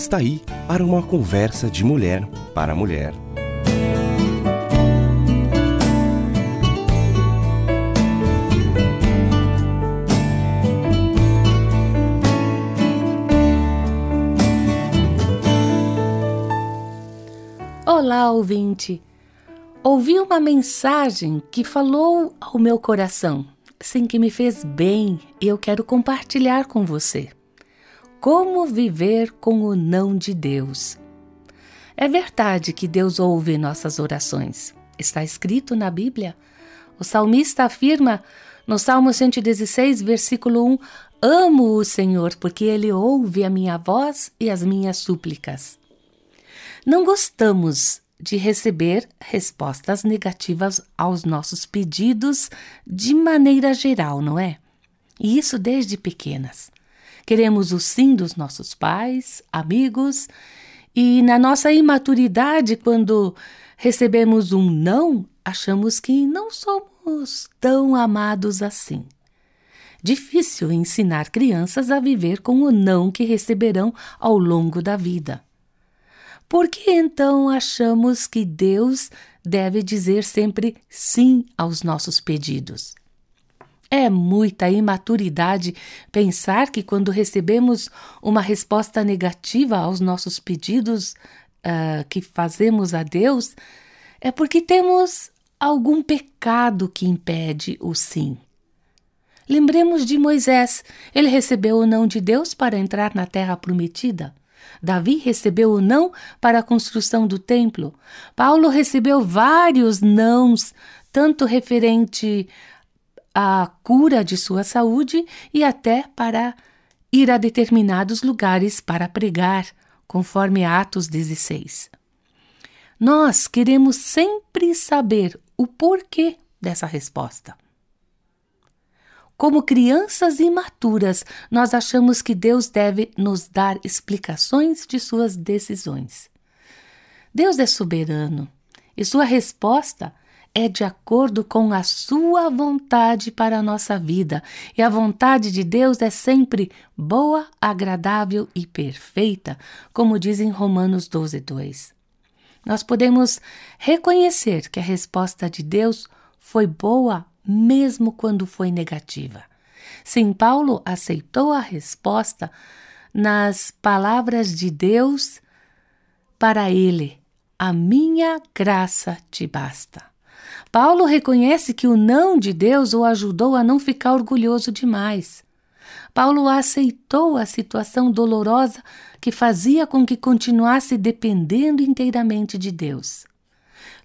Está aí para uma conversa de mulher para mulher. Olá, ouvinte! Ouvi uma mensagem que falou ao meu coração, sim, que me fez bem e eu quero compartilhar com você. Como viver com o não de Deus? É verdade que Deus ouve nossas orações. Está escrito na Bíblia. O salmista afirma no Salmo 116, versículo 1: Amo o Senhor, porque ele ouve a minha voz e as minhas súplicas. Não gostamos de receber respostas negativas aos nossos pedidos de maneira geral, não é? E isso desde pequenas. Queremos o sim dos nossos pais, amigos, e na nossa imaturidade, quando recebemos um não, achamos que não somos tão amados assim. Difícil ensinar crianças a viver com o não que receberão ao longo da vida. Por que então achamos que Deus deve dizer sempre sim aos nossos pedidos? É muita imaturidade pensar que quando recebemos uma resposta negativa aos nossos pedidos uh, que fazemos a Deus, é porque temos algum pecado que impede o sim. Lembremos de Moisés, ele recebeu o não de Deus para entrar na terra prometida. Davi recebeu o não para a construção do templo. Paulo recebeu vários nãos, tanto referente a cura de sua saúde e até para ir a determinados lugares para pregar, conforme Atos 16. Nós queremos sempre saber o porquê dessa resposta. Como crianças imaturas, nós achamos que Deus deve nos dar explicações de suas decisões. Deus é soberano e sua resposta é de acordo com a sua vontade para a nossa vida, e a vontade de Deus é sempre boa, agradável e perfeita, como diz em Romanos 12, 2. Nós podemos reconhecer que a resposta de Deus foi boa mesmo quando foi negativa. Sim, Paulo aceitou a resposta nas palavras de Deus para ele: A minha graça te basta. Paulo reconhece que o não de Deus o ajudou a não ficar orgulhoso demais. Paulo aceitou a situação dolorosa que fazia com que continuasse dependendo inteiramente de Deus.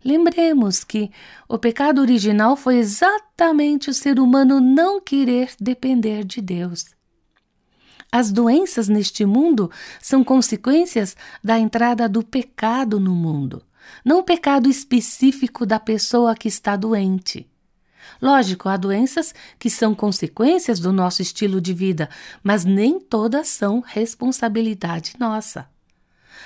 Lembremos que o pecado original foi exatamente o ser humano não querer depender de Deus. As doenças neste mundo são consequências da entrada do pecado no mundo não o pecado específico da pessoa que está doente. Lógico, há doenças que são consequências do nosso estilo de vida, mas nem todas são responsabilidade nossa.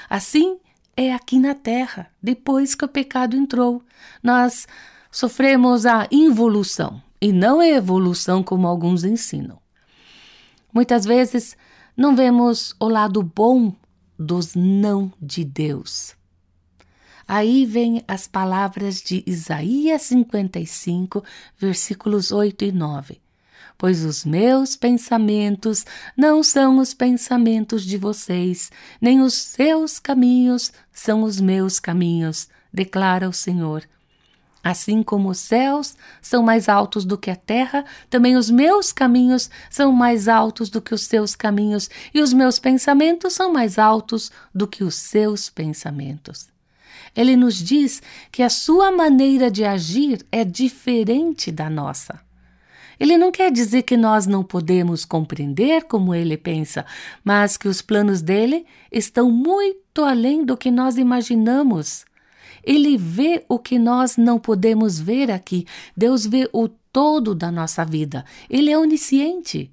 Assim é aqui na Terra, depois que o pecado entrou. Nós sofremos a involução e não a evolução como alguns ensinam. Muitas vezes não vemos o lado bom dos não de Deus. Aí vem as palavras de Isaías 55, versículos 8 e 9. Pois os meus pensamentos não são os pensamentos de vocês, nem os seus caminhos são os meus caminhos, declara o Senhor. Assim como os céus são mais altos do que a terra, também os meus caminhos são mais altos do que os seus caminhos, e os meus pensamentos são mais altos do que os seus pensamentos. Ele nos diz que a sua maneira de agir é diferente da nossa. Ele não quer dizer que nós não podemos compreender como ele pensa, mas que os planos dele estão muito além do que nós imaginamos. Ele vê o que nós não podemos ver aqui. Deus vê o todo da nossa vida. Ele é onisciente.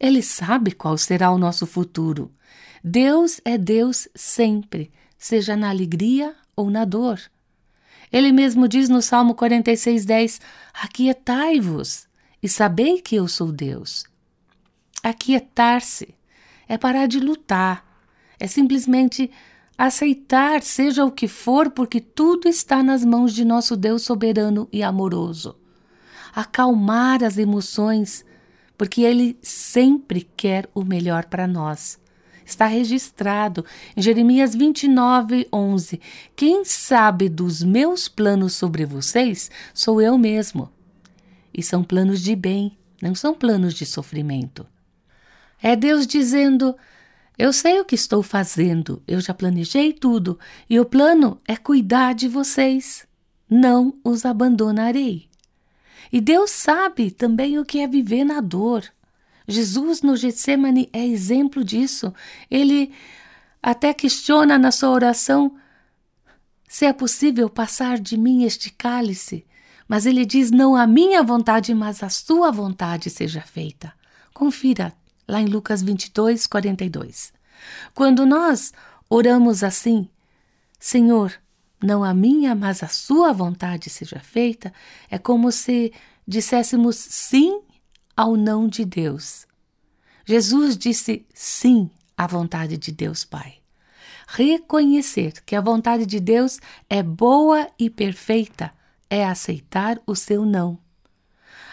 Ele sabe qual será o nosso futuro. Deus é Deus sempre, seja na alegria ou na dor. Ele mesmo diz no Salmo 46:10: Aquietai-vos e sabei que eu sou Deus. Aquietar-se é parar de lutar, É simplesmente aceitar, seja o que for, porque tudo está nas mãos de nosso Deus soberano e amoroso. Acalmar as emoções, porque Ele sempre quer o melhor para nós. Está registrado em Jeremias 29, 11: Quem sabe dos meus planos sobre vocês sou eu mesmo. E são planos de bem, não são planos de sofrimento. É Deus dizendo: eu sei o que estou fazendo, eu já planejei tudo, e o plano é cuidar de vocês. Não os abandonarei. E Deus sabe também o que é viver na dor. Jesus no Getsemane é exemplo disso. Ele até questiona na sua oração se é possível passar de mim este cálice. Mas ele diz: Não a minha vontade, mas a sua vontade seja feita. Confira lá em Lucas 22, 42. Quando nós oramos assim, Senhor, não a minha, mas a sua vontade seja feita, é como se disséssemos sim ao não de Deus. Jesus disse sim à vontade de Deus Pai. Reconhecer que a vontade de Deus é boa e perfeita é aceitar o seu não.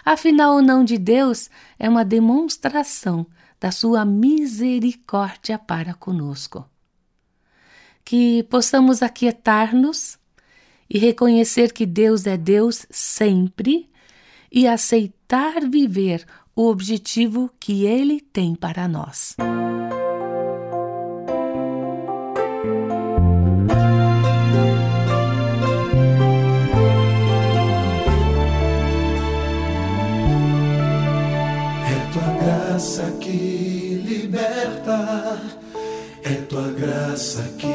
Afinal, o não de Deus é uma demonstração da sua misericórdia para conosco. Que possamos aquietar-nos e reconhecer que Deus é Deus sempre e aceitar viver o objetivo que Ele tem para nós. graça que me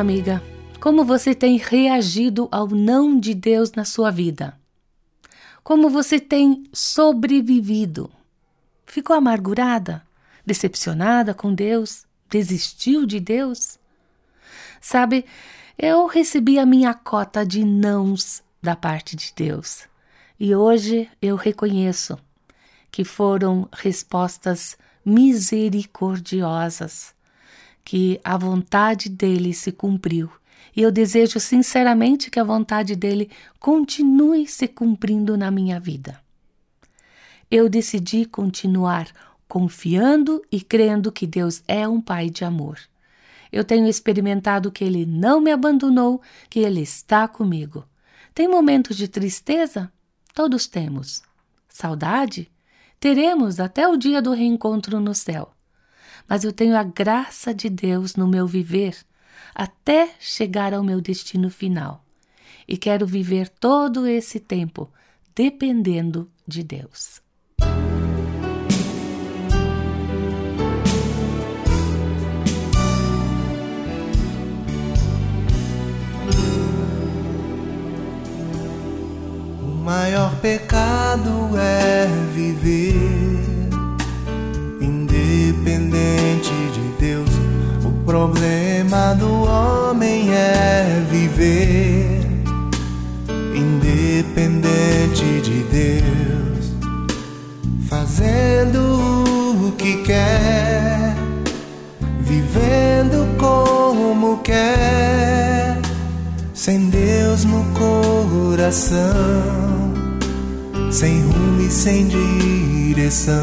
amiga, como você tem reagido ao não de Deus na sua vida? Como você tem sobrevivido? Ficou amargurada? Decepcionada com Deus? Desistiu de Deus? Sabe, eu recebi a minha cota de nãos da parte de Deus. E hoje eu reconheço que foram respostas misericordiosas, que a vontade dele se cumpriu. E eu desejo sinceramente que a vontade dele continue se cumprindo na minha vida. Eu decidi continuar confiando e crendo que Deus é um Pai de amor. Eu tenho experimentado que Ele não me abandonou, que Ele está comigo. Tem momentos de tristeza? Todos temos. Saudade? Teremos até o dia do reencontro no céu. Mas eu tenho a graça de Deus no meu viver até chegar ao meu destino final. E quero viver todo esse tempo dependendo de Deus. maior pecado é viver problema do homem é viver independente de Deus, fazendo o que quer, vivendo como quer, sem Deus no coração sem rumo e sem direção.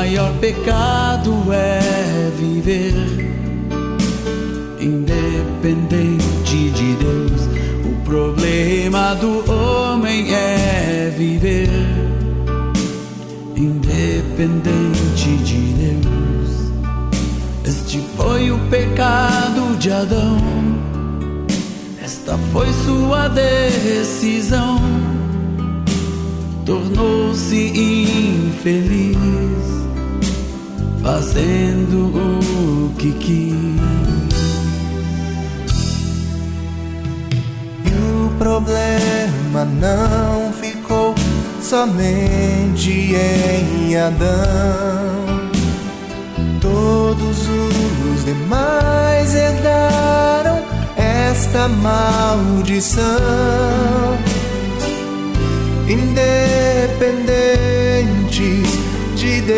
O maior pecado é viver independente de Deus. O problema do homem é viver independente de Deus. Este foi o pecado de Adão esta foi sua decisão. Tornou-se infeliz, fazendo o que quis. E o problema não ficou somente em Adão. Todos os demais herdaram esta maldição, independentes de Deus,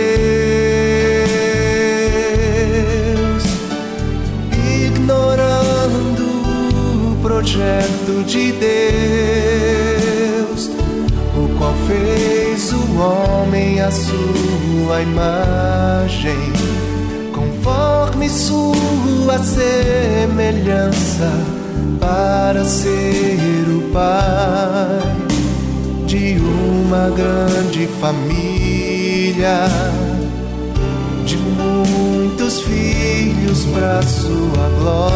ignorando o projeto de Deus, o qual fez o homem à sua imagem, conforme sua semelhança para ser o pai de uma grande família, de muitos filhos para sua glória.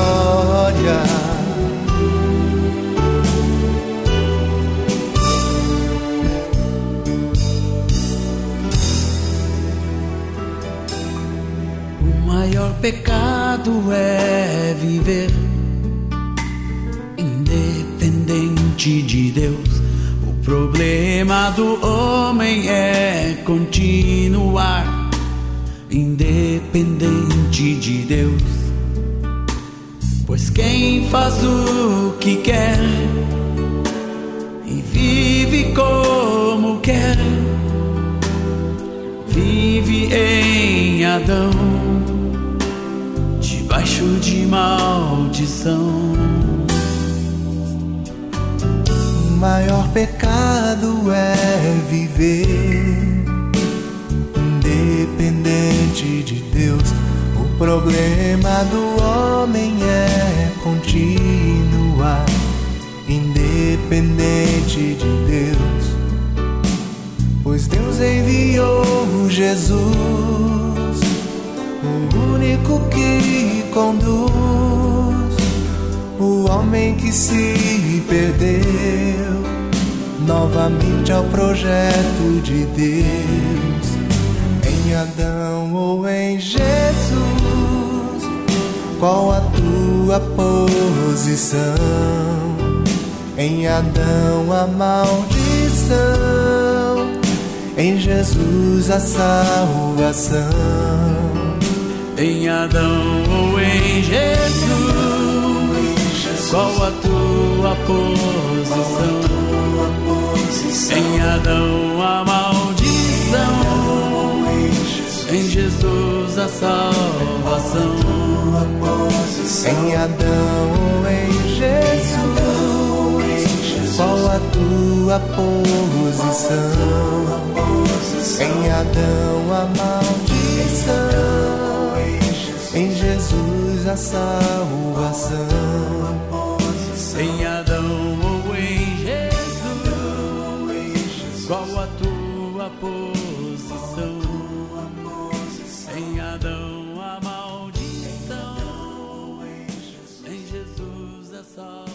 Pois quem faz o que quer e vive como quer, vive em Adão, debaixo de maldição maior pecado é viver independente de Deus. Problema do homem é continuar independente de Deus. Pois Deus enviou Jesus, o único que conduz o homem que se perdeu novamente ao projeto de Deus, em Adão ou em Jesus. Qual a tua posição? Em Adão a maldição, em Jesus a salvação. Em Adão ou em Jesus, qual a tua posição? Em Adão a maldição, em Jesus a salvação. Em Adão em Jesus, qual a tua posição? Em Adão a maldição, em Jesus a salvação. Em Adão side.